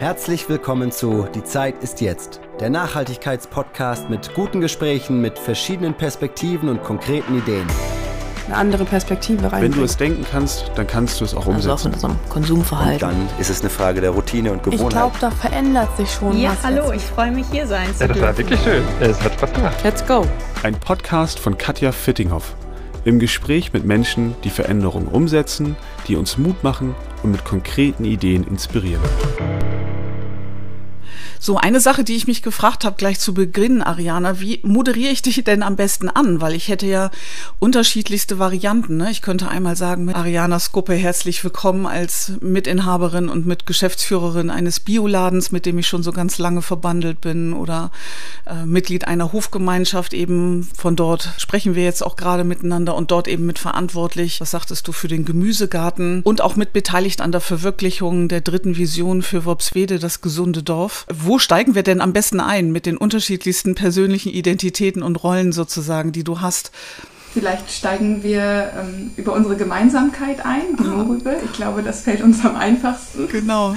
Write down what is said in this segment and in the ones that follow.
Herzlich willkommen zu Die Zeit ist jetzt, der Nachhaltigkeitspodcast mit guten Gesprächen, mit verschiedenen Perspektiven und konkreten Ideen. Eine andere Perspektive rein. Wenn du es denken kannst, dann kannst du es auch umsetzen. Also auch in unserem Konsumverhalten. Und dann ist es eine Frage der Routine und Gewohnheit. Ich glaube, da verändert sich schon ja, was. hallo, jetzt. ich freue mich hier sein zu Ja, das war wirklich schön. Es hat Spaß gemacht. Let's go. Ein Podcast von Katja Fittinghoff. Im Gespräch mit Menschen, die Veränderungen umsetzen, die uns Mut machen und mit konkreten Ideen inspirieren. So, eine Sache, die ich mich gefragt habe, gleich zu Beginn, Ariana, wie moderiere ich dich denn am besten an? Weil ich hätte ja unterschiedlichste Varianten. Ne? Ich könnte einmal sagen, mit Ariana Skuppe herzlich willkommen als Mitinhaberin und Mitgeschäftsführerin eines Bioladens, mit dem ich schon so ganz lange verbandelt bin oder äh, Mitglied einer Hofgemeinschaft eben. Von dort sprechen wir jetzt auch gerade miteinander und dort eben mitverantwortlich. Was sagtest du für den Gemüsegarten und auch mit beteiligt an der Verwirklichung der dritten Vision für Worpswede, das gesunde Dorf. Wo steigen wir denn am besten ein mit den unterschiedlichsten persönlichen Identitäten und Rollen sozusagen, die du hast? Vielleicht steigen wir ähm, über unsere Gemeinsamkeit ein, die Mohrrübe. Ich glaube, das fällt uns am einfachsten. Genau.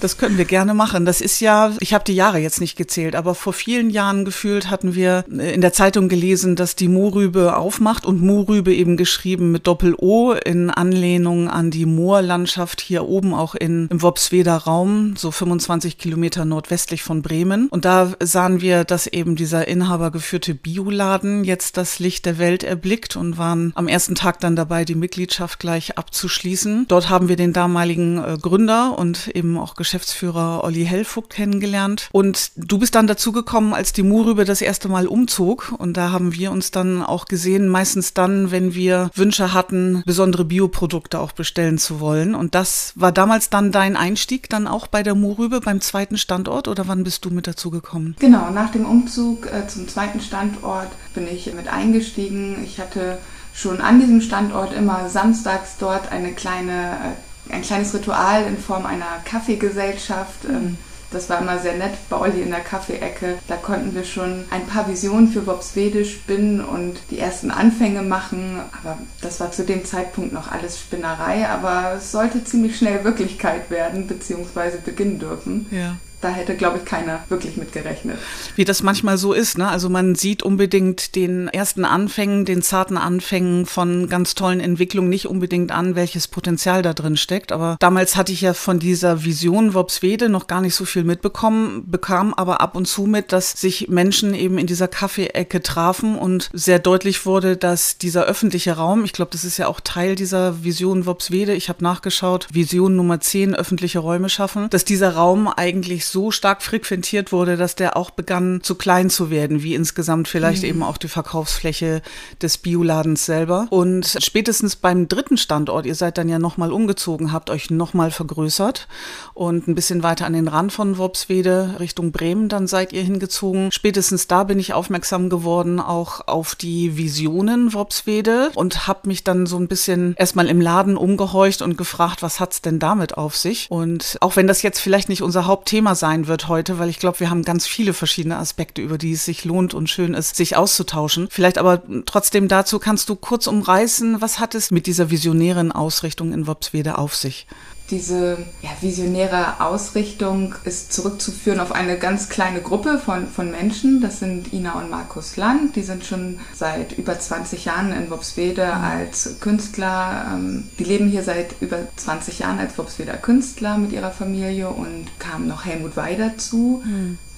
Das können wir gerne machen. Das ist ja, ich habe die Jahre jetzt nicht gezählt, aber vor vielen Jahren gefühlt hatten wir in der Zeitung gelesen, dass die Mohrrübe aufmacht und Mohrrübe eben geschrieben mit Doppel-O in Anlehnung an die Moorlandschaft hier oben auch in, im Worpsweder Raum, so 25 Kilometer nordwestlich von Bremen. Und da sahen wir, dass eben dieser inhabergeführte Bioladen jetzt das Licht der Welt erblickt und waren am ersten Tag dann dabei, die Mitgliedschaft gleich abzuschließen. Dort haben wir den damaligen äh, Gründer und eben auch Geschäftsführer Olli Hellfugt kennengelernt. Und du bist dann dazu gekommen, als die Murübe das erste Mal umzog. Und da haben wir uns dann auch gesehen, meistens dann, wenn wir Wünsche hatten, besondere Bioprodukte auch bestellen zu wollen. Und das war damals dann dein Einstieg dann auch bei der Murübe beim zweiten Standort oder wann bist du mit dazu gekommen? Genau, nach dem Umzug äh, zum zweiten Standort bin ich mit eingestiegen. Ich hatte schon an diesem Standort immer samstags dort eine kleine, äh, ein kleines Ritual in Form einer Kaffeegesellschaft. Ähm, das war immer sehr nett bei Olli in der Kaffeeecke. Da konnten wir schon ein paar Visionen für Worpswede spinnen und die ersten Anfänge machen. Aber das war zu dem Zeitpunkt noch alles Spinnerei. Aber es sollte ziemlich schnell Wirklichkeit werden, beziehungsweise beginnen dürfen. Ja. Da hätte, glaube ich, keiner wirklich mit gerechnet. Wie das manchmal so ist, ne? Also man sieht unbedingt den ersten Anfängen, den zarten Anfängen von ganz tollen Entwicklungen nicht unbedingt an, welches Potenzial da drin steckt. Aber damals hatte ich ja von dieser Vision Worpswede noch gar nicht so viel mitbekommen, bekam aber ab und zu mit, dass sich Menschen eben in dieser Kaffeeecke trafen und sehr deutlich wurde, dass dieser öffentliche Raum, ich glaube, das ist ja auch Teil dieser Vision Worpswede, ich habe nachgeschaut, Vision Nummer 10, öffentliche Räume schaffen, dass dieser Raum eigentlich so stark frequentiert wurde, dass der auch begann zu klein zu werden, wie insgesamt vielleicht eben auch die Verkaufsfläche des Bioladens selber. Und spätestens beim dritten Standort, ihr seid dann ja nochmal umgezogen, habt euch nochmal vergrößert und ein bisschen weiter an den Rand von Worpswede Richtung Bremen, dann seid ihr hingezogen. Spätestens da bin ich aufmerksam geworden, auch auf die Visionen Worpswede und habe mich dann so ein bisschen erstmal im Laden umgehorcht und gefragt, was hat's denn damit auf sich? Und auch wenn das jetzt vielleicht nicht unser Hauptthema sein wird heute, weil ich glaube, wir haben ganz viele verschiedene Aspekte, über die es sich lohnt und schön ist, sich auszutauschen. Vielleicht aber trotzdem dazu kannst du kurz umreißen, was hat es mit dieser visionären Ausrichtung in Worpswede auf sich? Diese ja, visionäre Ausrichtung ist zurückzuführen auf eine ganz kleine Gruppe von, von Menschen. Das sind Ina und Markus Land. Die sind schon seit über 20 Jahren in Worpswede als Künstler. Ähm, die leben hier seit über 20 Jahren als Worpsweder Künstler mit ihrer Familie und kam noch Helmut Wey dazu.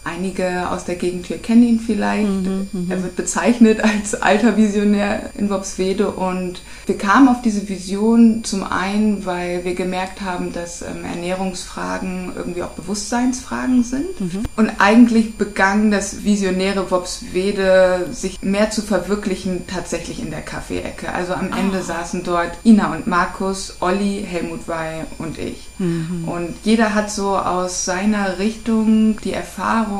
Einige aus der Gegend hier kennen ihn vielleicht. er wird bezeichnet als alter Visionär in Worpswede und wir kamen auf diese Vision zum einen, weil wir gemerkt haben, dass ähm, Ernährungsfragen irgendwie auch Bewusstseinsfragen sind. Und eigentlich begann das visionäre Worpswede sich mehr zu verwirklichen tatsächlich in der Kaffeeecke. Also am Ende saßen dort Ina und Markus, Olli, Helmut Wey und ich. Und jeder hat so aus seiner Richtung die Erfahrung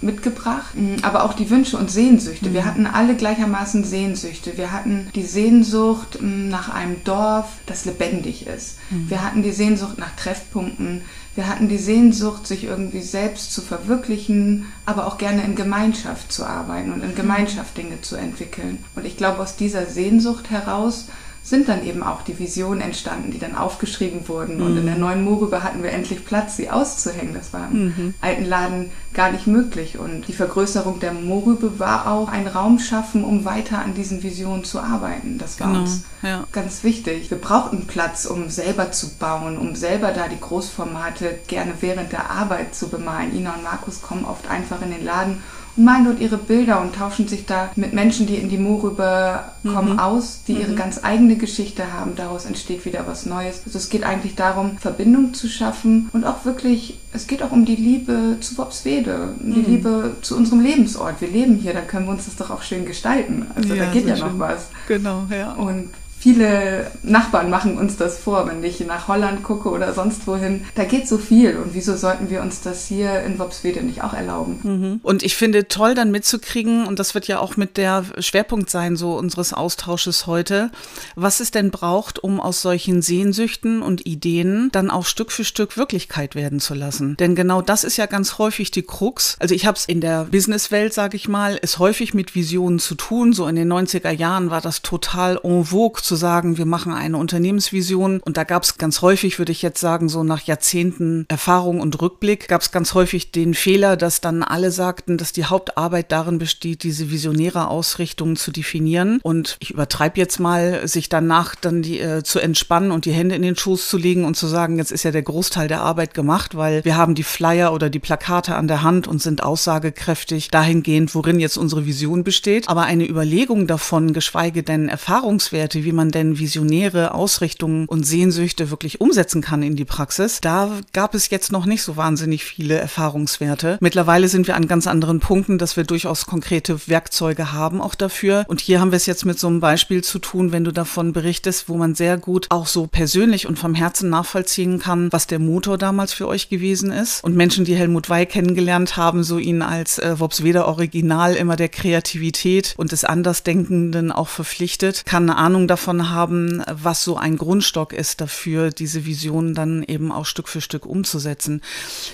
mitgebracht, mh, aber auch die Wünsche und Sehnsüchte. Wir hatten alle gleichermaßen Sehnsüchte. Wir hatten die Sehnsucht nach einem Dorf, das lebendig ist. Wir hatten die Sehnsucht nach Treffpunkten. Wir hatten die Sehnsucht, sich irgendwie selbst zu verwirklichen, aber auch gerne in Gemeinschaft zu arbeiten und in Gemeinschaft Dinge zu entwickeln. Und ich glaube, aus dieser Sehnsucht heraus sind dann eben auch die Visionen entstanden, die dann aufgeschrieben wurden. Und in der neuen Moorrübe hatten wir endlich Platz, sie auszuhängen. Das war im alten Laden gar nicht möglich. Und die Vergrößerung der Moorrübe war auch ein Raum schaffen, um weiter an diesen Visionen zu arbeiten. Das war Genau, uns ja. ganz wichtig. Wir brauchten Platz, um selber zu bauen, um selber da die Großformate gerne während der Arbeit zu bemalen. Ina und Markus kommen oft einfach in den Laden malen dort ihre Bilder und tauschen sich da mit Menschen, die in die Moorrübe kommen, aus, die ihre ganz eigene Geschichte haben. Daraus entsteht wieder was Neues. Also es geht eigentlich darum, Verbindung zu schaffen und auch wirklich, es geht auch um die Liebe zu Wobswede, die Liebe zu unserem Lebensort. Wir leben hier, da können wir uns das doch auch schön gestalten. Also da geht ja sehr noch schön. was. Genau, ja. Und viele Nachbarn machen uns das vor, wenn ich nach Holland gucke oder sonst wohin. Da geht so viel. Und wieso sollten wir uns das hier in Wobswede nicht auch erlauben? Und ich finde toll dann mitzukriegen, und das wird ja auch mit der Schwerpunkt sein, so unseres Austausches heute, was es denn braucht, um aus solchen Sehnsüchten und Ideen dann auch Stück für Stück Wirklichkeit werden zu lassen. Denn genau das ist ja ganz häufig die Krux. Also ich habe es in der Businesswelt, sage ich mal, ist häufig mit Visionen zu tun. So in den 90er Jahren war das total en vogue zu sagen, wir machen eine Unternehmensvision. Und da gab es ganz häufig, würde ich jetzt sagen, so nach Jahrzehnten Erfahrung und Rückblick, gab es ganz häufig den Fehler, dass dann alle sagten, dass die Hauptarbeit darin besteht, diese visionäre Ausrichtung zu definieren. Und ich übertreibe jetzt mal, sich danach dann die, äh, zu entspannen und die Hände in den Schoß zu legen und zu sagen, jetzt ist ja der Großteil der Arbeit gemacht, weil wir haben die Flyer oder die Plakate an der Hand und sind aussagekräftig dahingehend, worin jetzt unsere Vision besteht. Aber eine Überlegung davon, geschweige denn Erfahrungswerte, wie man denn visionäre Ausrichtungen und Sehnsüchte wirklich umsetzen kann in die Praxis, da gab es jetzt noch nicht so wahnsinnig viele Erfahrungswerte. Mittlerweile sind wir an ganz anderen Punkten, dass wir durchaus konkrete Werkzeuge haben auch dafür. Und hier haben wir es jetzt mit so einem Beispiel zu tun, wenn du davon berichtest, wo man sehr gut auch so persönlich und vom Herzen nachvollziehen kann, was der Motor damals für euch gewesen ist. Und Menschen, die Helmut Wey kennengelernt haben, so ihn als äh, Wobsweder Original immer der Kreativität und des Andersdenkenden auch verpflichtet, kann eine Ahnung davon haben, was so ein Grundstock ist dafür, diese Vision dann eben auch Stück für Stück umzusetzen.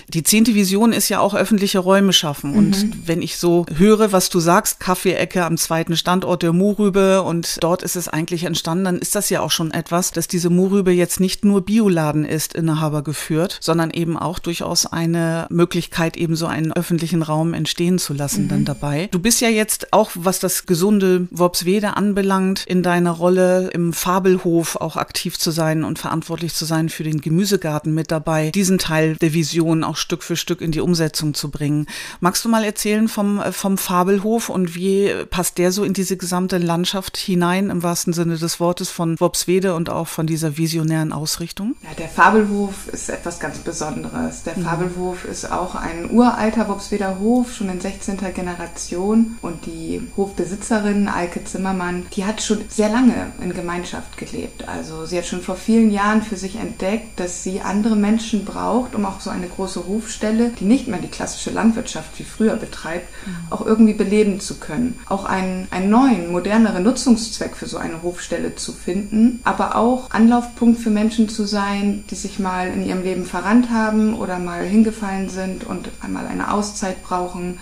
Die zehnte Vision ist ja auch öffentliche Räume schaffen. Und wenn ich so höre, was du sagst, Kaffeeecke am zweiten Standort der Moorrübe und dort ist es eigentlich entstanden, dann ist das ja auch schon etwas, dass diese Moorrübe jetzt nicht nur Bioladen ist, Inhaber geführt, sondern eben auch durchaus eine Möglichkeit, eben so einen öffentlichen Raum entstehen zu lassen dann dabei. Du bist ja jetzt auch, was das gesunde Worpswede anbelangt, in deiner Rolle im Fabelhof auch aktiv zu sein und verantwortlich zu sein für den Gemüsegarten mit dabei, diesen Teil der Vision auch Stück für Stück in die Umsetzung zu bringen. Magst du mal erzählen vom, äh, vom Fabelhof und wie passt der so in diese gesamte Landschaft hinein, im wahrsten Sinne des Wortes, von Worpswede und auch von dieser visionären Ausrichtung? Ja, der Fabelhof ist etwas ganz Besonderes. Der Fabelhof ist auch ein uralter Wobsweder Hof, schon in 16. Generation. Und die Hofbesitzerin Alke Zimmermann, die hat schon sehr lange in Gemeinschaft gelebt. Also sie hat schon vor vielen Jahren für sich entdeckt, dass sie andere Menschen braucht, um auch so eine große Hofstelle, die nicht mehr die klassische Landwirtschaft wie früher betreibt, auch irgendwie beleben zu können. Auch einen, einen neuen, moderneren Nutzungszweck für so eine Hofstelle zu finden, aber auch Anlaufpunkt für Menschen zu sein, die sich mal in ihrem Leben verrannt haben oder mal hingefallen sind und einmal eine Auszeit brauchen,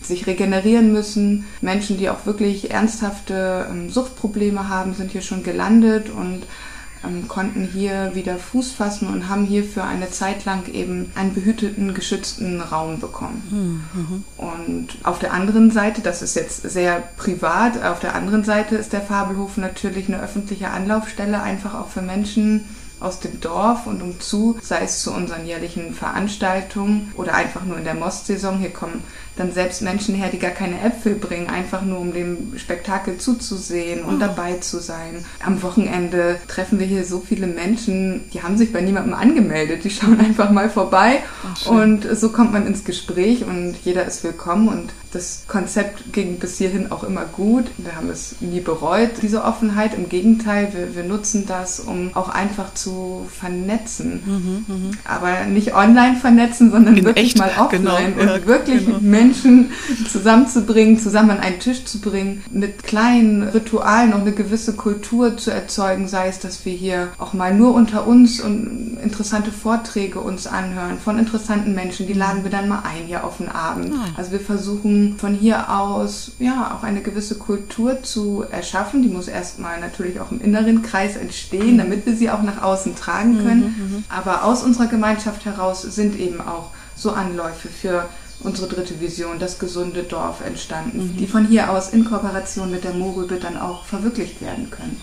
sich regenerieren müssen. Menschen, die auch wirklich ernsthafte ähm, Suchtprobleme haben, sind hier schon gelandet und ähm, konnten hier wieder Fuß fassen und haben hier für eine Zeit lang eben einen behüteten, geschützten Raum bekommen. Und auf der anderen Seite, das ist jetzt sehr privat, auf der anderen Seite ist der Fabelhof natürlich eine öffentliche Anlaufstelle, einfach auch für Menschen, aus dem Dorf und umzu, sei es zu unseren jährlichen Veranstaltungen oder einfach nur in der Mostsaison. Hier kommen dann selbst Menschen her, die gar keine Äpfel bringen, einfach nur um dem Spektakel zuzusehen und dabei zu sein. Am Wochenende treffen wir hier so viele Menschen, die haben sich bei niemandem angemeldet, die schauen einfach mal vorbei und so kommt man ins Gespräch und jeder ist willkommen und das Konzept ging bis hierhin auch immer gut. Wir haben es nie bereut, diese Offenheit. Im Gegenteil, wir, wir nutzen das, um auch einfach zu vernetzen. Mhm, mh. Aber nicht online vernetzen, sondern In wirklich echt? mal genau, offline genau, und wirklich genau. Menschen zusammenzubringen, zusammen an einen Tisch zu bringen, mit kleinen Ritualen auch eine gewisse Kultur zu erzeugen, sei es, dass wir hier auch mal nur unter uns und interessante Vorträge uns anhören von interessanten Menschen, die laden wir dann mal ein hier auf den Abend. Ah. Also wir versuchen von hier aus ja auch eine gewisse Kultur zu erschaffen. Die muss erstmal natürlich auch im inneren Kreis entstehen, damit wir sie auch nach außen tragen können. Mhm, mhm. Aber aus unserer Gemeinschaft heraus sind eben auch so Anläufe für unsere dritte Vision, das gesunde Dorf entstanden, mhm. die von hier aus in Kooperation mit der Morübe dann auch verwirklicht werden können.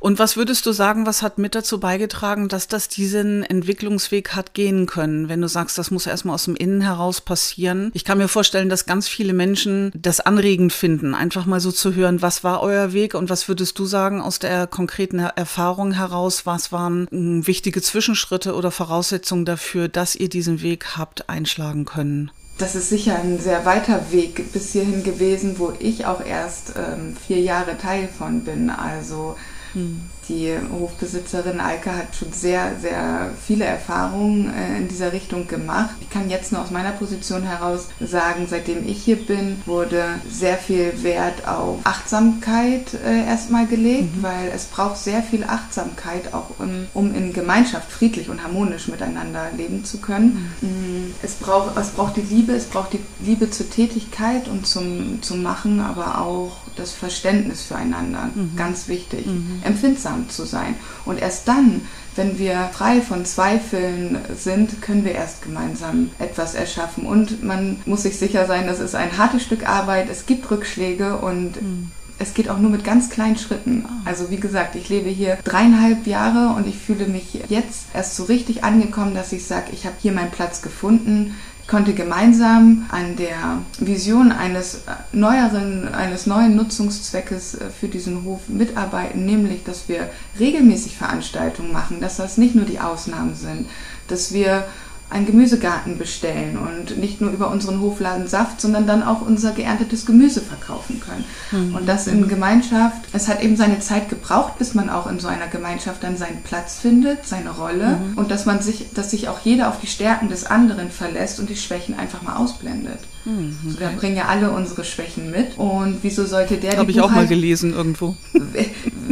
Und was würdest du sagen, was hat mit dazu beigetragen, dass das diesen Entwicklungsweg hat gehen können? Wenn du sagst, das muss erstmal aus dem Innen heraus passieren. Ich kann mir vorstellen, dass ganz viele Menschen das anregend finden, einfach mal so zu hören, was war euer Weg und was würdest du sagen aus der konkreten Erfahrung heraus? Was waren hm, wichtige Zwischenschritte oder Voraussetzungen dafür, dass ihr diesen Weg habt einschlagen können? Das ist sicher ein sehr weiter Weg bis hierhin gewesen, wo ich auch erst ähm, vier Jahre Teil von bin. Also hm. Die Hofbesitzerin Alke hat schon sehr, sehr viele Erfahrungen äh, in dieser Richtung gemacht. Ich kann jetzt nur aus meiner Position heraus sagen, seitdem ich hier bin, wurde sehr viel Wert auf Achtsamkeit äh, erstmal gelegt, mhm. weil es braucht sehr viel Achtsamkeit, auch um, um, in Gemeinschaft friedlich und harmonisch miteinander leben zu können. Mhm. Mm, es, braucht, es braucht die Liebe, es braucht die Liebe zur Tätigkeit und zum, zum Machen, aber auch das Verständnis füreinander. Mhm. Ganz wichtig. Mhm. Empfindsam zu sein. Und erst dann, wenn wir frei von Zweifeln sind, können wir erst gemeinsam etwas erschaffen. Und man muss sich sicher sein, das ist ein hartes Stück Arbeit. Es gibt Rückschläge und mhm. es geht auch nur mit ganz kleinen Schritten. Ah. Also wie gesagt, ich lebe hier dreieinhalb Jahre und ich fühle mich jetzt erst so richtig angekommen, dass ich sage, ich habe hier meinen Platz gefunden konnte gemeinsam an der Vision eines neueren, eines neuen Nutzungszweckes äh, für diesen Hof mitarbeiten, nämlich, dass wir regelmäßig Veranstaltungen machen, dass das nicht nur die Ausnahmen sind, dass wir einen Gemüsegarten bestellen und nicht nur über unseren Hofladen Saft, sondern dann auch unser geerntetes Gemüse verkaufen können. Mhm. Und das in Gemeinschaft. Es hat eben seine Zeit gebraucht, bis man auch in so einer Gemeinschaft dann seinen Platz findet, seine Rolle mhm. und dass man sich, dass sich auch jeder auf die Stärken des anderen verlässt und die Schwächen einfach mal ausblendet. Mhm, wir bringen ja alle unsere Schwächen mit. Und wieso sollte der Habe ich auch mal gelesen irgendwo.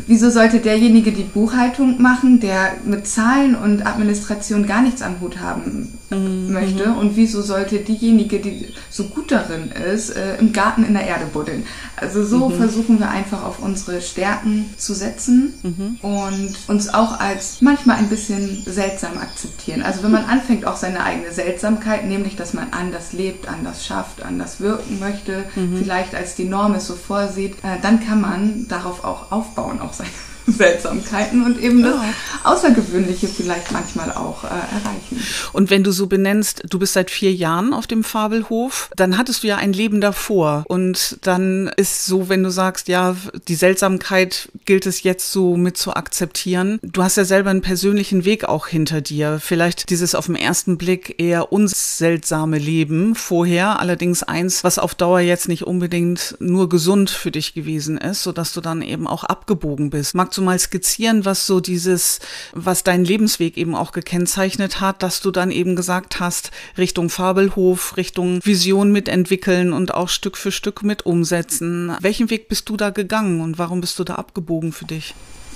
wieso sollte derjenige die Buchhaltung machen, der mit Zahlen und Administration gar nichts am Hut haben mhm. möchte? Und wieso sollte diejenige, die so gut darin ist, äh, im Garten in der Erde buddeln? Also so mhm. versuchen wir einfach auf unsere Stärken zu setzen mhm. und uns auch als manchmal ein bisschen seltsam akzeptieren. Also wenn man anfängt, auch seine eigene Seltsamkeit, nämlich dass man anders lebt, anders schafft, anders wirken möchte, mhm. vielleicht als die Norm es so vorsieht, äh, dann kann man darauf auch aufbauen, auch seine Seltsamkeiten und eben das Außergewöhnliche vielleicht manchmal auch äh, erreichen. Und wenn du so benennst, du bist seit vier Jahren auf dem Fabelhof, dann hattest du ja ein Leben davor. Und dann ist so, wenn du sagst, ja, die Seltsamkeit gilt es jetzt so mit zu akzeptieren. Du hast ja selber einen persönlichen Weg auch hinter dir. Vielleicht dieses auf den ersten Blick eher unseltsame Leben vorher, allerdings eins, was auf Dauer jetzt nicht unbedingt nur gesund für dich gewesen ist, sodass du dann eben auch abgebogen bist. Magst du mal skizzieren, was so dieses, was dein Lebensweg eben auch gekennzeichnet hat, dass du dann eben gesagt hast, Richtung Fabelhof, Richtung Vision mitentwickeln und auch Stück für Stück mit umsetzen. Welchen Weg bist du da gegangen und warum bist du da abgebogen für dich?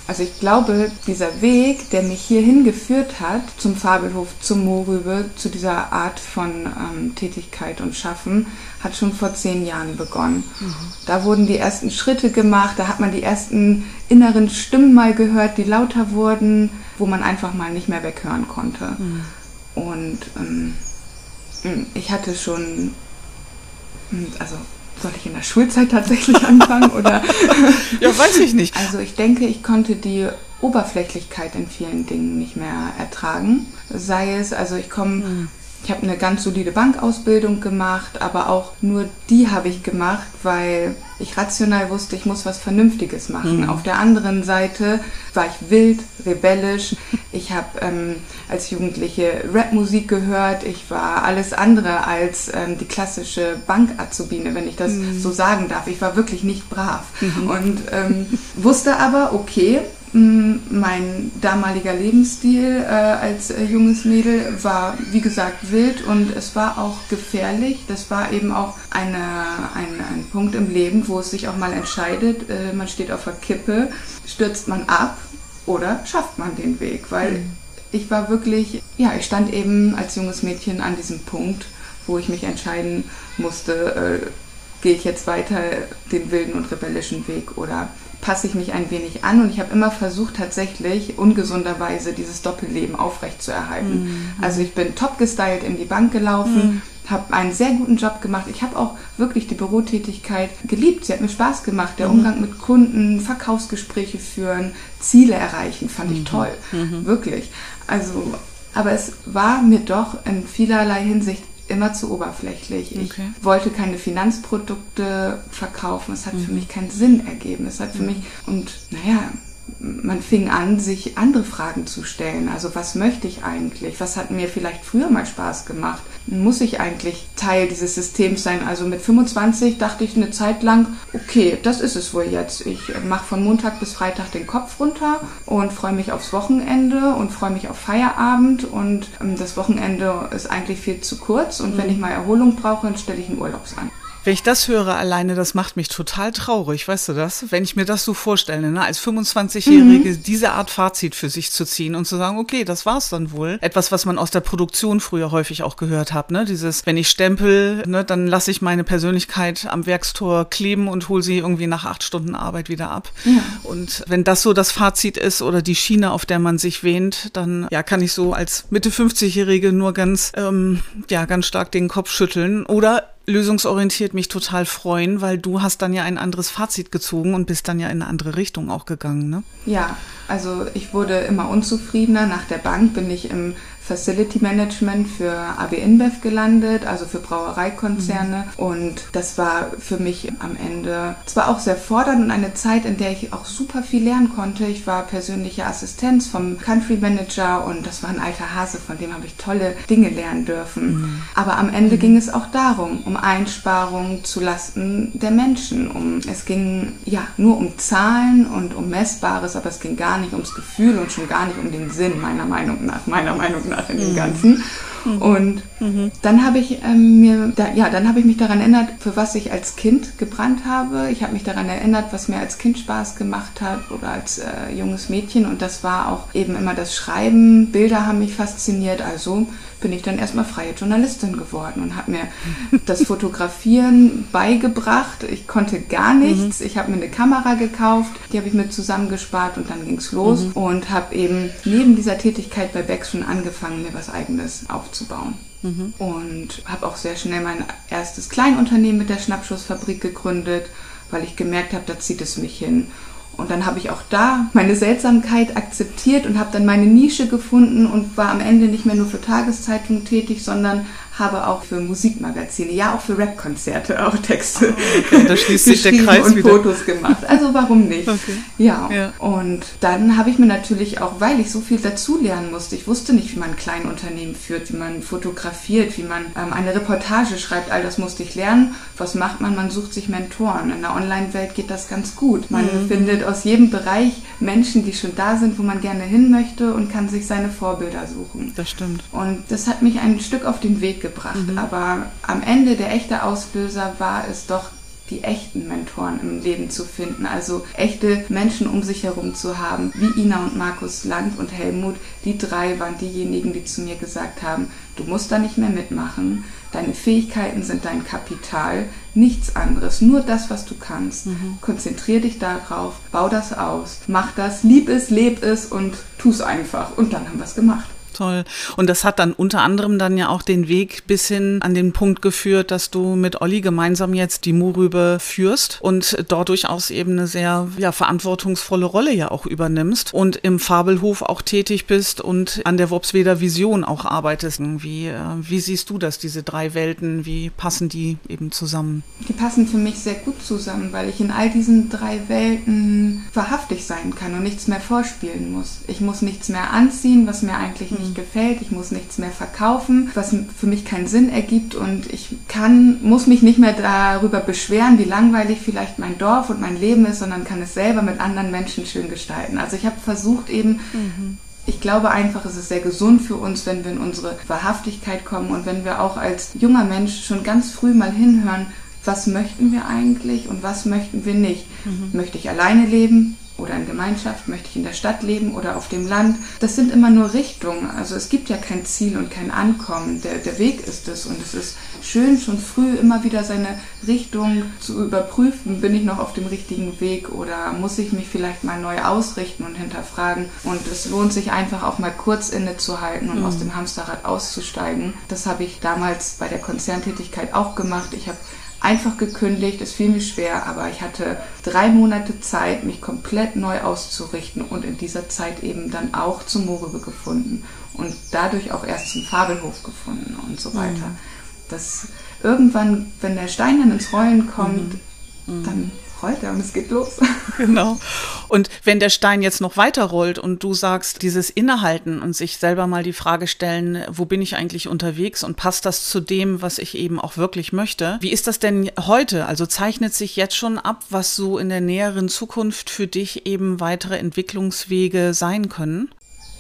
Also ich glaube, dieser Weg, der mich hierhin geführt hat, zum Fabelhof, zum Moorrübe, zu dieser Art von ähm, Tätigkeit und Schaffen, hat schon vor zehn Jahren begonnen. Mhm. Da wurden die ersten Schritte gemacht, da hat man die ersten inneren Stimmen mal gehört, die lauter wurden, wo man einfach mal nicht mehr weghören konnte. Mhm. Und ähm, ich hatte schon, hm, also soll ich in der Schulzeit tatsächlich anfangen oder? ja, weiß ich nicht. Also ich denke, ich konnte die Oberflächlichkeit in vielen Dingen nicht mehr ertragen. Sei es, also ich komme hm. Ich habe eine ganz solide Bankausbildung gemacht, aber auch nur die habe ich gemacht, weil ich rational wusste, ich muss was Vernünftiges machen. Mhm. Auf der anderen Seite war ich wild, rebellisch. Ich habe ähm, als Jugendliche Rapmusik gehört. Ich war alles andere als ähm, die klassische Bankazubine, wenn ich das mhm. so sagen darf. Ich war wirklich nicht brav mhm. und ähm, wusste aber, okay, mein damaliger Lebensstil äh, als äh, junges Mädel war, wie gesagt, wild und es war auch gefährlich. Das war eben auch eine, ein, ein Punkt im Leben, wo es sich auch mal entscheidet, äh, man steht auf der Kippe, stürzt man ab oder schafft man den Weg, weil mhm. ich war wirklich, ja, ich stand eben als junges Mädchen an diesem Punkt, wo ich mich entscheiden musste, äh, gehe ich jetzt weiter den wilden und rebellischen Weg oder passe ich mich ein wenig an und ich habe immer versucht, tatsächlich ungesunderweise dieses Doppelleben aufrechtzuerhalten. Mhm. Also ich bin top gestylt in die Bank gelaufen, mhm. habe einen sehr guten Job gemacht. Ich habe auch wirklich die Bürotätigkeit geliebt. Sie hat mir Spaß gemacht. Der mhm. Umgang mit Kunden, Verkaufsgespräche führen, Ziele erreichen, fand ich mhm. toll. Mhm. Wirklich. Also, aber es war mir doch in vielerlei Hinsicht immer zu oberflächlich. Ich okay. wollte keine Finanzprodukte verkaufen. Es hat mhm. für mich keinen Sinn ergeben. Es hat für mhm. mich, und naja, man fing an, sich andere Fragen zu stellen. Also was möchte ich eigentlich? Was hat mir vielleicht früher mal Spaß gemacht? Muss ich eigentlich Teil dieses Systems sein? Also mit 25 dachte ich eine Zeit lang, okay, das ist es wohl jetzt. Ich mache von Montag bis Freitag den Kopf runter und freue mich aufs Wochenende und freue mich auf Feierabend und ähm, das Wochenende ist eigentlich viel zu kurz und mhm. wenn ich mal Erholung brauche, dann stelle ich einen Urlaubs an. Wenn ich das höre alleine, das macht mich total traurig, weißt du das? Wenn ich mir das so vorstelle, ne? als 25-Jährige mhm. diese Art Fazit für sich zu ziehen und zu sagen, okay, das war's dann wohl. Etwas, was man aus der Produktion früher häufig auch gehört hat, ne? Dieses, wenn ich stempel, ne, dann lasse ich meine Persönlichkeit am Werkstor kleben und hole sie irgendwie nach acht Stunden Arbeit wieder ab. Ja. Und wenn das so das Fazit ist oder die Schiene, auf der man sich wähnt, dann ja, kann ich so als Mitte 50-Jährige nur ganz, ähm, ja, ganz stark den Kopf schütteln. Oder lösungsorientiert mich total freuen, weil du hast dann ja ein anderes Fazit gezogen und bist dann ja in eine andere Richtung auch gegangen, ne? Ja, also ich wurde immer unzufriedener. Nach der Bank bin ich im Facility Management für AB InBev gelandet, also für Brauereikonzerne. Mhm. Und das war für mich am Ende zwar auch sehr fordernd und eine Zeit, in der ich auch super viel lernen konnte. Ich war persönliche Assistenz vom Country Manager und das war ein alter Hase, von dem habe ich tolle Dinge lernen dürfen. Mhm. Aber am Ende mhm. ging es auch darum, um Einsparungen zu Lasten der Menschen. Um, es ging ja nur um Zahlen und um Messbares, aber es ging gar nicht ums Gefühl und schon gar nicht um den Sinn, meiner Meinung nach. Meiner Meinung nach in dem. Ganzen. Mhm. Und mhm. dann habe ich ähm, mir, da, ja, dann habe ich mich daran erinnert, für was ich als Kind gebrannt habe. Ich habe mich daran erinnert, was mir als Kind Spaß gemacht hat oder als äh, junges Mädchen. Und das war auch eben immer das Schreiben. Bilder haben mich fasziniert. Also bin ich dann erstmal freie Journalistin geworden und habe mir das Fotografieren beigebracht. Ich konnte gar nichts. Mhm. Ich habe mir eine Kamera gekauft, die habe ich mir zusammengespart und dann ging es los mhm. und habe eben neben dieser Tätigkeit bei Beck schon angefangen, mir was eigenes aufzubauen. Mhm. Und habe auch sehr schnell mein erstes Kleinunternehmen mit der Schnappschussfabrik gegründet, weil ich gemerkt habe, da zieht es mich hin. Und dann habe ich auch da meine Seltsamkeit akzeptiert und habe dann meine Nische gefunden und war am Ende nicht mehr nur für Tageszeitungen tätig, sondern habe auch für Musikmagazine, ja auch für Rapkonzerte auch Texte oh, okay. da schließt sich der Kreis und wieder. Fotos gemacht. Also warum nicht? Okay. Ja. ja. Und dann habe ich mir natürlich auch, weil ich so viel dazulernen musste, ich wusste nicht, wie man ein Kleinunternehmen führt, wie man fotografiert, wie man ähm, eine Reportage schreibt, all das musste ich lernen. Was macht man? Man sucht sich Mentoren. In der Online-Welt geht das ganz gut. Man mhm. findet aus jedem Bereich Menschen, die schon da sind, wo man gerne hin möchte und kann sich seine Vorbilder suchen. Das stimmt. Und das hat mich ein Stück auf den Weg gebracht. Mhm. Aber am Ende der echte Auslöser war es doch die echten Mentoren im Leben zu finden, also echte Menschen um sich herum zu haben, wie Ina und Markus Land und Helmut. Die drei waren diejenigen, die zu mir gesagt haben, du musst da nicht mehr mitmachen, deine Fähigkeiten sind dein Kapital, nichts anderes, nur das, was du kannst. Mhm. Konzentrier dich darauf, bau das aus, mach das, lieb es, leb es und tu es einfach. Und dann haben wir es gemacht. Toll. Und das hat dann unter anderem dann ja auch den Weg bis hin an den Punkt geführt, dass du mit Olli gemeinsam jetzt die Murübe führst und dort durchaus eben eine sehr ja, verantwortungsvolle Rolle ja auch übernimmst und im Fabelhof auch tätig bist und an der Worpsweder Vision auch arbeitest. Wie, äh, wie siehst du das, diese drei Welten? Wie passen die eben zusammen? Die passen für mich sehr gut zusammen, weil ich in all diesen drei Welten wahrhaftig sein kann und nichts mehr vorspielen muss. Ich muss nichts mehr anziehen, was mir eigentlich nicht nicht gefällt. Ich muss nichts mehr verkaufen, was für mich keinen Sinn ergibt und ich kann, muss mich nicht mehr darüber beschweren, wie langweilig vielleicht mein Dorf und mein Leben ist, sondern kann es selber mit anderen Menschen schön gestalten. Also ich habe versucht eben mhm ich glaube einfach, es ist sehr gesund für uns, wenn wir in unsere Wahrhaftigkeit kommen und wenn wir auch als junger Mensch schon ganz früh mal hinhören, was möchten wir eigentlich und was möchten wir nicht. Mhm. Möchte ich alleine leben? Oder in Gemeinschaft, möchte ich in der Stadt leben oder auf dem Land. Das sind immer nur Richtungen. Also es gibt ja kein Ziel und kein Ankommen. Der, der Weg ist es und es ist schön, schon früh immer wieder seine Richtung zu überprüfen. Bin ich noch auf dem richtigen Weg oder muss ich mich vielleicht mal neu ausrichten und hinterfragen? Und es lohnt sich einfach auch mal kurz innezuhalten und mhm. aus dem Hamsterrad auszusteigen. Das habe ich damals bei der Konzerntätigkeit auch gemacht. Ich habe einfach gekündigt. Es fiel mir schwer, aber ich hatte drei Monate Zeit, mich komplett neu auszurichten und in dieser Zeit eben dann auch zum Moribe gefunden und dadurch auch erst zum Fabelhof gefunden und so weiter. Mhm. Dass irgendwann, wenn der Stein dann ins Rollen kommt, mhm. Mhm. dann er und es geht los. Genau. Und wenn der Stein jetzt noch weiter rollt und du sagst, dieses Innehalten und sich selber mal die Frage stellen, wo bin ich eigentlich unterwegs und passt das zu dem, was ich eben auch wirklich möchte? Wie ist das denn heute? Also zeichnet sich jetzt schon ab, was so in der näheren Zukunft für dich eben weitere Entwicklungswege sein können?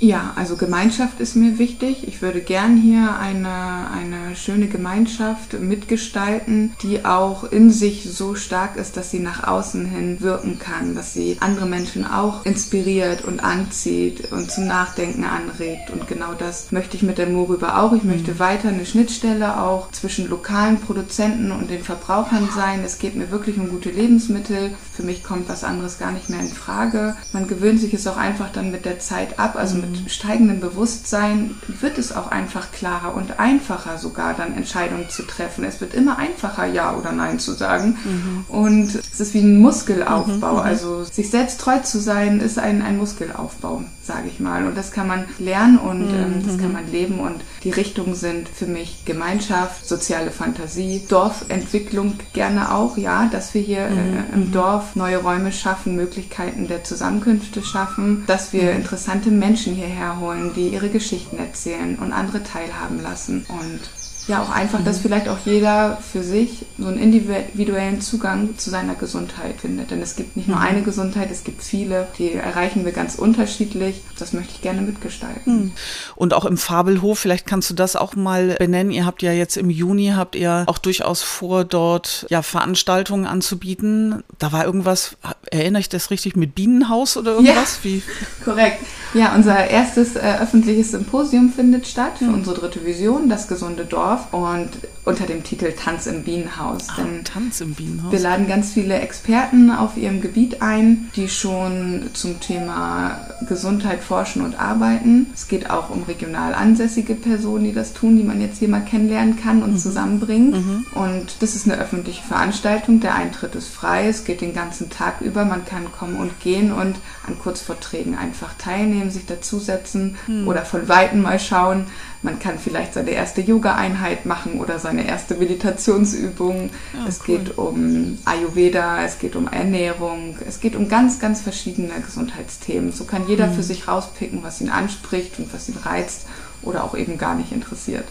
Ja, also Gemeinschaft ist mir wichtig. Ich würde gern hier eine, eine schöne Gemeinschaft mitgestalten, die auch in sich so stark ist, dass sie nach außen hin wirken kann, dass sie andere Menschen auch inspiriert und anzieht und zum Nachdenken anregt. Und genau das möchte ich mit der Moorüber auch. Ich möchte mhm. weiter eine Schnittstelle auch zwischen lokalen Produzenten und den Verbrauchern sein. Es geht mir wirklich um gute Lebensmittel. Für mich kommt was anderes gar nicht mehr in Frage. Man gewöhnt sich es auch einfach dann mit der Zeit ab, also mit mit steigendem Bewusstsein wird es auch einfach klarer und einfacher sogar dann Entscheidungen zu treffen. Es wird immer einfacher, Ja oder Nein zu sagen. Mhm. Und es ist wie ein Muskelaufbau. Mhm, mhm. also sich selbst treu zu sein, ist ein, ein Muskelaufbau, sage ich mal. Und das kann man lernen und mhm. ähm, das kann mhm. man leben. Und die Richtungen sind für mich Gemeinschaft, soziale Fantasie, Dorfentwicklung gerne auch, ja, dass wir hier äh, im Dorf neue Räume schaffen, Möglichkeiten der Zusammenkünfte schaffen, dass wir interessante Menschen hier hierher holen, die ihre Geschichten erzählen und andere teilhaben lassen. Und ja, auch einfach, mhm. dass vielleicht auch jeder für sich so einen individuellen Zugang zu seiner Gesundheit findet. Denn es gibt nicht nur mhm. eine Gesundheit, es gibt viele, die erreichen wir ganz unterschiedlich. Das möchte ich gerne mitgestalten. Mhm. Und auch im Fabelhof, vielleicht kannst du das auch mal benennen. Ihr habt ja jetzt im Juni, habt ihr auch durchaus vor, dort ja Veranstaltungen anzubieten. Da war irgendwas, erinnere ich das richtig, mit Bienenhaus oder irgendwas? Ja, Wie? korrekt. Ja, unser erstes äh, öffentliches Symposium findet statt für mhm. unsere dritte Vision, das gesunde Dorf und unter dem Titel Tanz im Bienenhaus. Ah, Denn Tanz im Bienenhaus. Wir laden ganz viele Experten auf ihrem Gebiet ein, die schon zum Thema Gesundheit forschen und arbeiten. Es geht auch um regional ansässige Personen, die das tun, die man jetzt hier mal kennenlernen kann und mhm. zusammenbringt. Mhm. Und das ist eine öffentliche Veranstaltung. Der Eintritt ist frei. Es geht den ganzen Tag über. Man kann kommen und gehen und an Kurzvorträgen einfach teilnehmen nehmen, sich dazusetzen hm. oder von Weitem mal schauen. Man kann vielleicht seine erste Yoga-Einheit machen oder seine erste Meditationsübung. Oh, es cool. geht um Ayurveda, es geht um Ernährung, es geht um ganz, ganz verschiedene Gesundheitsthemen. So kann jeder hm. für sich rauspicken, was ihn anspricht und was ihn reizt oder auch eben gar nicht interessiert.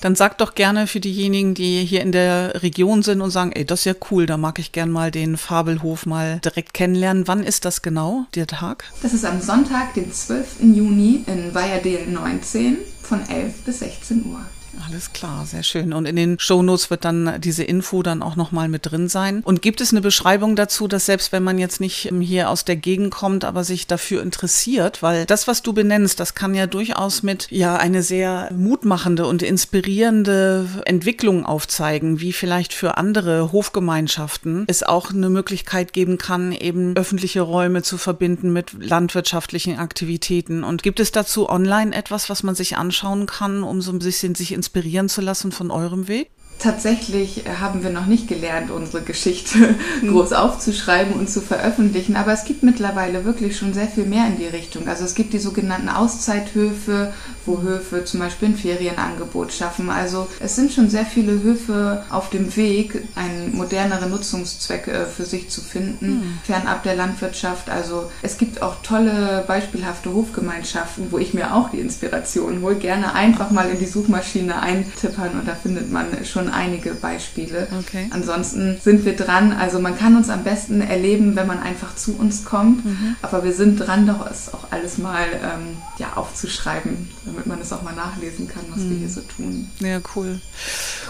Dann sag doch gerne für diejenigen, die hier in der Region sind und sagen, ey, das ist ja cool, da mag ich gern mal den Fabelhof mal direkt kennenlernen. Wann ist das genau, der Tag? Das ist am Sonntag, den 12. Juni in Weiherdeel 19 von 11 bis 16 Uhr. Alles klar, sehr schön. Und in den Shownotes wird dann diese Info dann auch nochmal mit drin sein. Und gibt es eine Beschreibung dazu, dass selbst wenn man jetzt nicht hier aus der Gegend kommt, aber sich dafür interessiert, weil das, was du benennst, das kann ja durchaus mit ja eine sehr mutmachende und inspirierende Entwicklung aufzeigen, wie vielleicht für andere Hofgemeinschaften es auch eine Möglichkeit geben kann, eben öffentliche Räume zu verbinden mit landwirtschaftlichen Aktivitäten. Und gibt es dazu online etwas, was man sich anschauen kann, um so ein bisschen sich inspirieren zu lassen von eurem Weg? Tatsächlich haben wir noch nicht gelernt, unsere Geschichte groß aufzuschreiben und zu veröffentlichen, aber es gibt mittlerweile wirklich schon sehr viel mehr in die Richtung. Also es gibt die sogenannten Auszeithöfe, wo Höfe zum Beispiel ein Ferienangebot schaffen. Also es sind schon sehr viele Höfe auf dem Weg, einen moderneren Nutzungszweck äh, für sich zu finden, mhm. fernab der Landwirtschaft. Also es gibt auch tolle, beispielhafte Hofgemeinschaften, wo ich mir auch die Inspiration hole. Gerne einfach mal in die Suchmaschine eintippern und da findet man schon einige Beispiele. Okay. Ansonsten sind wir dran. Also man kann uns am besten erleben, wenn man einfach zu uns kommt. Mhm. Aber wir sind dran, doch es auch alles mal ähm, ja, aufzuschreiben, damit man es auch mal nachlesen kann, was mhm. wir hier so tun. Ja, cool.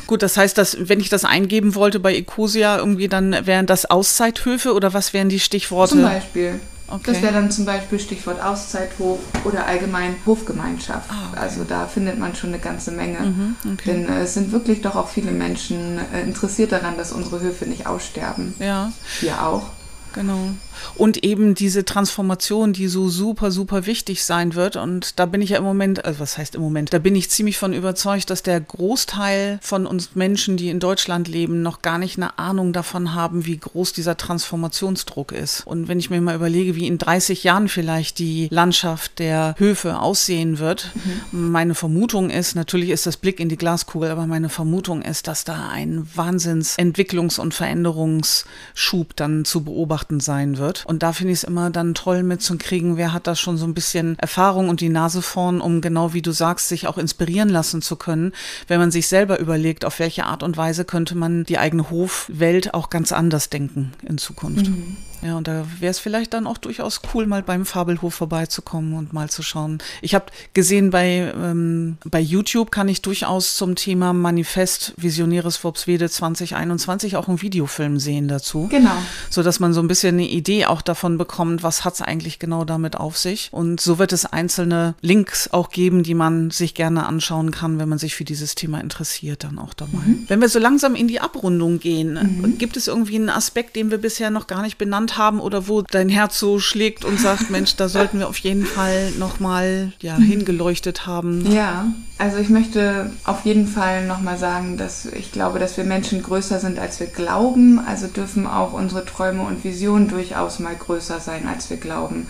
Gut, das heißt, dass wenn ich das eingeben wollte bei Ecosia, irgendwie dann wären das Auszeithöfe oder was wären die Stichworte? Zum Beispiel. Okay. Das wäre dann zum Beispiel Stichwort Auszeithof oder allgemein Hofgemeinschaft. Ah, okay. Also da findet man schon eine ganze Menge. Mhm, okay. Denn äh, es sind wirklich doch auch viele Menschen äh, interessiert daran, dass unsere Höfe nicht aussterben. Ja. Wir auch. Genau. Und eben diese Transformation, die so super, super wichtig sein wird. Und da bin ich ja im Moment, also was heißt im Moment, da bin ich ziemlich von überzeugt, dass der Großteil von uns Menschen, die in Deutschland leben, noch gar nicht eine Ahnung davon haben, wie groß dieser Transformationsdruck ist. Und wenn ich mir mal überlege, wie in 30 Jahren vielleicht die Landschaft der Höfe aussehen wird, mhm. meine Vermutung ist, natürlich ist das Blick in die Glaskugel, aber meine Vermutung ist, dass da ein Wahnsinnsentwicklungs- und Veränderungsschub dann zu beobachten sein wird wird. Und da finde ich es immer dann toll mitzukriegen, wer hat da schon so ein bisschen Erfahrung und die Nase vorn, um genau wie du sagst, sich auch inspirieren lassen zu können, wenn man sich selber überlegt, auf welche Art und Weise könnte man die eigene Hofwelt auch ganz anders denken in Zukunft. Mhm. Ja, und da wäre es vielleicht dann auch durchaus cool, mal beim Fabelhof vorbeizukommen und mal zu schauen. Ich habe gesehen, bei, ähm, bei YouTube kann ich durchaus zum Thema Manifest Visionäres Forbswede 2021 auch einen Videofilm sehen dazu. Genau. So dass man so ein bisschen eine Idee auch davon bekommt, was hat es eigentlich genau damit auf sich. Und so wird es einzelne Links auch geben, die man sich gerne anschauen kann, wenn man sich für dieses Thema interessiert, dann auch dabei. Mhm. Wenn wir so langsam in die Abrundung gehen, mhm. gibt es irgendwie einen Aspekt, den wir bisher noch gar nicht benannt Hand haben oder wo dein Herz so schlägt und sagt, Mensch, da sollten wir auf jeden Fall nochmal ja, hingeleuchtet haben? Ja, also ich möchte auf jeden Fall nochmal sagen, dass ich glaube, dass wir Menschen größer sind, als wir glauben. Also dürfen auch unsere Träume und Visionen durchaus mal größer sein, als wir glauben.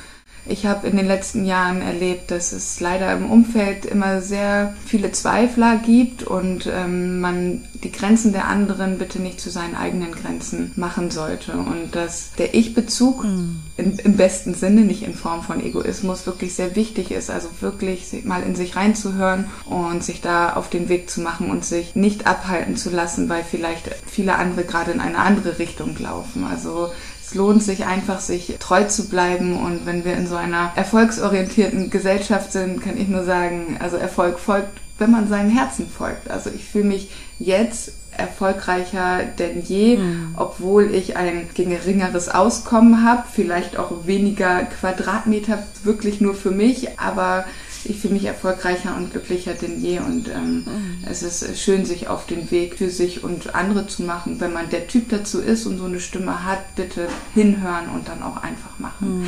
Ich habe in den letzten Jahren erlebt, dass es leider im Umfeld immer sehr viele Zweifler gibt und ähm, man die Grenzen der anderen bitte nicht zu seinen eigenen Grenzen machen sollte. Und dass der Ich-Bezug mhm. im besten Sinne, nicht in Form von Egoismus, wirklich sehr wichtig ist. Also wirklich mal in sich reinzuhören und sich da auf den Weg zu machen und sich nicht abhalten zu lassen, weil vielleicht viele andere gerade in eine andere Richtung laufen. Also es lohnt sich einfach, sich treu zu bleiben. Und wenn wir in so einer erfolgsorientierten Gesellschaft sind, kann ich nur sagen, also Erfolg folgt, wenn man seinem Herzen folgt. Also ich fühle mich jetzt erfolgreicher denn je, mhm. obwohl ich ein geringeres Auskommen habe, vielleicht auch weniger Quadratmeter wirklich nur für mich, aber ich fühle mich erfolgreicher und glücklicher denn je und ähm, mhm. es ist schön, sich auf den Weg für sich und andere zu machen. Wenn man der Typ dazu ist und so eine Stimme hat, bitte hinhören und dann auch einfach machen. Mhm.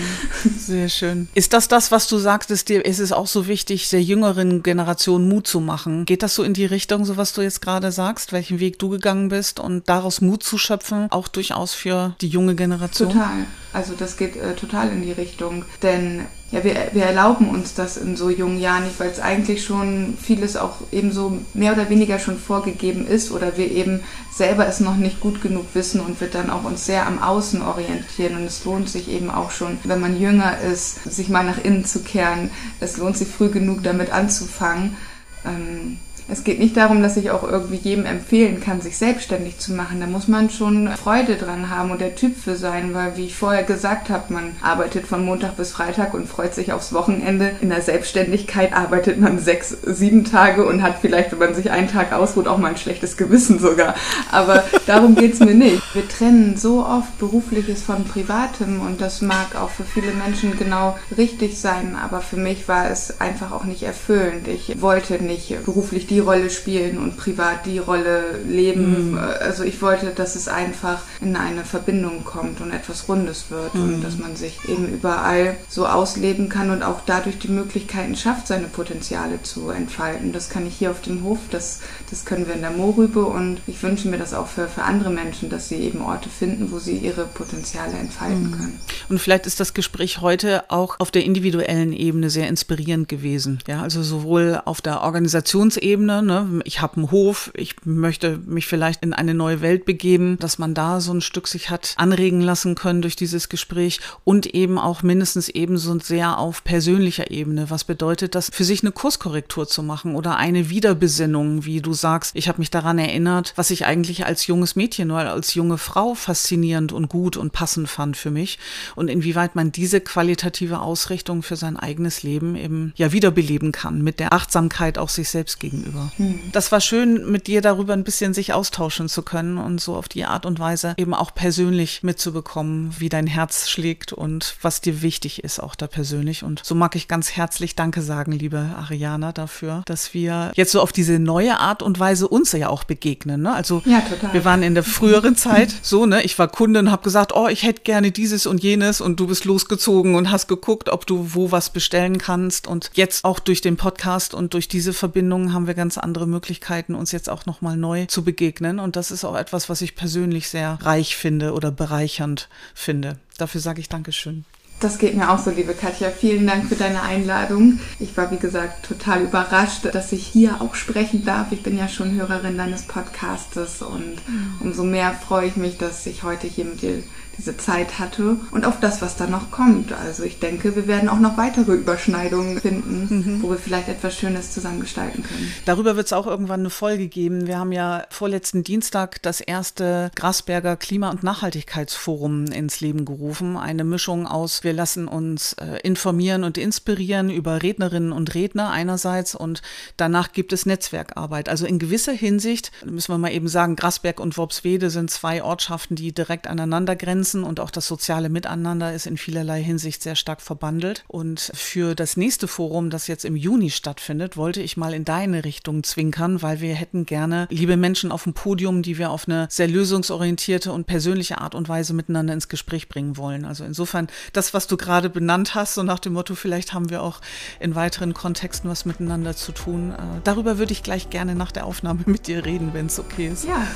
Sehr schön. Ist das das, was du sagtest, dir ist es auch so wichtig, der jüngeren Generation Mut zu machen? Geht das so in die Richtung, so was du jetzt gerade sagst, welchen Weg du gegangen bist und daraus Mut zu schöpfen, auch durchaus für die junge Generation? Total. Also das geht äh, total in die Richtung, denn ja, wir, wir erlauben uns das in so jungen Jahren nicht, weil es eigentlich schon vieles auch eben so mehr oder weniger schon vorgegeben ist oder wir eben selber es noch nicht gut genug wissen und wir dann auch uns sehr am Außen orientieren und es lohnt sich eben auch schon, wenn man jünger ist, sich mal nach innen zu kehren. Es lohnt sich früh genug damit anzufangen. Ähm, es geht nicht darum, dass ich auch irgendwie jedem empfehlen kann, sich selbstständig zu machen. Da muss man schon Freude dran haben und der Typ für sein, weil wie ich vorher gesagt habe, man arbeitet von Montag bis Freitag und freut sich aufs Wochenende. In der Selbstständigkeit arbeitet man sechs, sieben Tage und hat vielleicht, wenn man sich einen Tag ausruht, auch mal ein schlechtes Gewissen sogar. Aber darum geht es mir nicht. Wir trennen so oft berufliches von privatem und das mag auch für viele Menschen genau richtig sein, aber für mich war es einfach auch nicht erfüllend. Ich wollte nicht beruflich die Rolle spielen und privat die Rolle leben. Mhm. Also ich wollte, dass es einfach in eine Verbindung kommt und etwas Rundes wird mhm. und dass man sich eben überall so ausleben kann und auch dadurch die Möglichkeiten schafft, seine Potenziale zu entfalten. Das kann ich hier auf dem Hof, das, das können wir in der Moorrübe und ich wünsche mir das auch für, für andere Menschen, dass sie eben Orte finden, wo sie ihre Potenziale entfalten mhm. können. Und vielleicht ist das Gespräch heute auch auf der individuellen Ebene sehr inspirierend gewesen. Ja, also sowohl auf der Organisationsebene, ne, ich habe einen Hof, ich möchte mich vielleicht in eine neue Welt begeben, dass man da so ein Stück sich hat anregen lassen können durch dieses Gespräch und eben auch mindestens ebenso sehr auf persönlicher Ebene. Was bedeutet das, für sich eine Kurskorrektur zu machen oder eine Wiederbesinnung, wie du sagst, ich habe mich daran erinnert, was ich eigentlich als junges Mädchen oder als junge Frau faszinierend und gut und passend fand für mich und inwieweit man diese qualitative Ausrichtung für sein eigenes Leben eben ja wiederbeleben kann mit der Achtsamkeit auch sich selbst gegenüber. Hm. Das war schön, mit dir darüber ein bisschen sich austauschen zu können und so auf die Art und Weise eben auch persönlich mitzubekommen, wie dein Herz schlägt und was dir wichtig ist auch da persönlich. Und so mag ich ganz herzlich Danke sagen, liebe Ariana, dafür, dass wir jetzt so auf diese neue Art und Weise uns ja auch begegnen. Ne? Also ja, wir waren in der früheren Zeit so, ne, ich war Kunde und habe gesagt, oh, ich hätte gerne dieses und jenes und du bist losgezogen und hast geguckt, ob du wo was bestellen kannst. Und jetzt auch durch den Podcast und durch diese Verbindungen haben wir ganz andere Möglichkeiten, uns jetzt auch nochmal neu zu begegnen. Und das ist auch etwas, was ich persönlich sehr reich finde oder bereichernd finde. Dafür sage ich Dankeschön. Das geht mir auch so, liebe Katja. Vielen Dank für deine Einladung. Ich war, wie gesagt, total überrascht, dass ich hier auch sprechen darf. Ich bin ja schon Hörerin deines Podcastes und mhm. umso mehr freue ich mich, dass ich heute hier mit dir diese Zeit hatte und auf das, was da noch kommt. Also ich denke, wir werden auch noch weitere Überschneidungen finden, mhm. wo wir vielleicht etwas Schönes zusammen gestalten können. Darüber wird es auch irgendwann eine Folge geben. Wir haben ja vorletzten Dienstag das erste Grasberger Klima- und Nachhaltigkeitsforum ins Leben gerufen. Eine Mischung aus, wir lassen uns äh, informieren und inspirieren über Rednerinnen und Redner einerseits und danach gibt es Netzwerkarbeit. Also in gewisser Hinsicht müssen wir mal eben sagen, Grasberg und Worpswede sind zwei Ortschaften, die direkt aneinander grenzen Grenzen und auch das soziale Miteinander ist in vielerlei Hinsicht sehr stark verbandelt. Und für das nächste Forum, das jetzt im Juni stattfindet, wollte ich mal in deine Richtung zwinkern, weil wir hätten gerne liebe Menschen auf dem Podium, die wir auf eine sehr lösungsorientierte und persönliche Art und Weise miteinander ins Gespräch bringen wollen. Also insofern das, was du gerade benannt hast, so nach dem Motto, vielleicht haben wir auch in weiteren Kontexten was miteinander zu tun. Äh, darüber würde ich gleich gerne nach der Aufnahme mit dir reden, wenn es okay ist. Ja,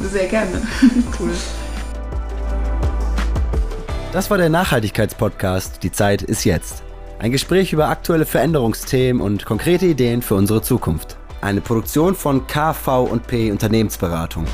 sehr gerne. cool. Das war der Nachhaltigkeitspodcast Die Zeit ist jetzt. Ein Gespräch über aktuelle Veränderungsthemen und konkrete Ideen für unsere Zukunft. Eine Produktion von KV&P Unternehmensberatung.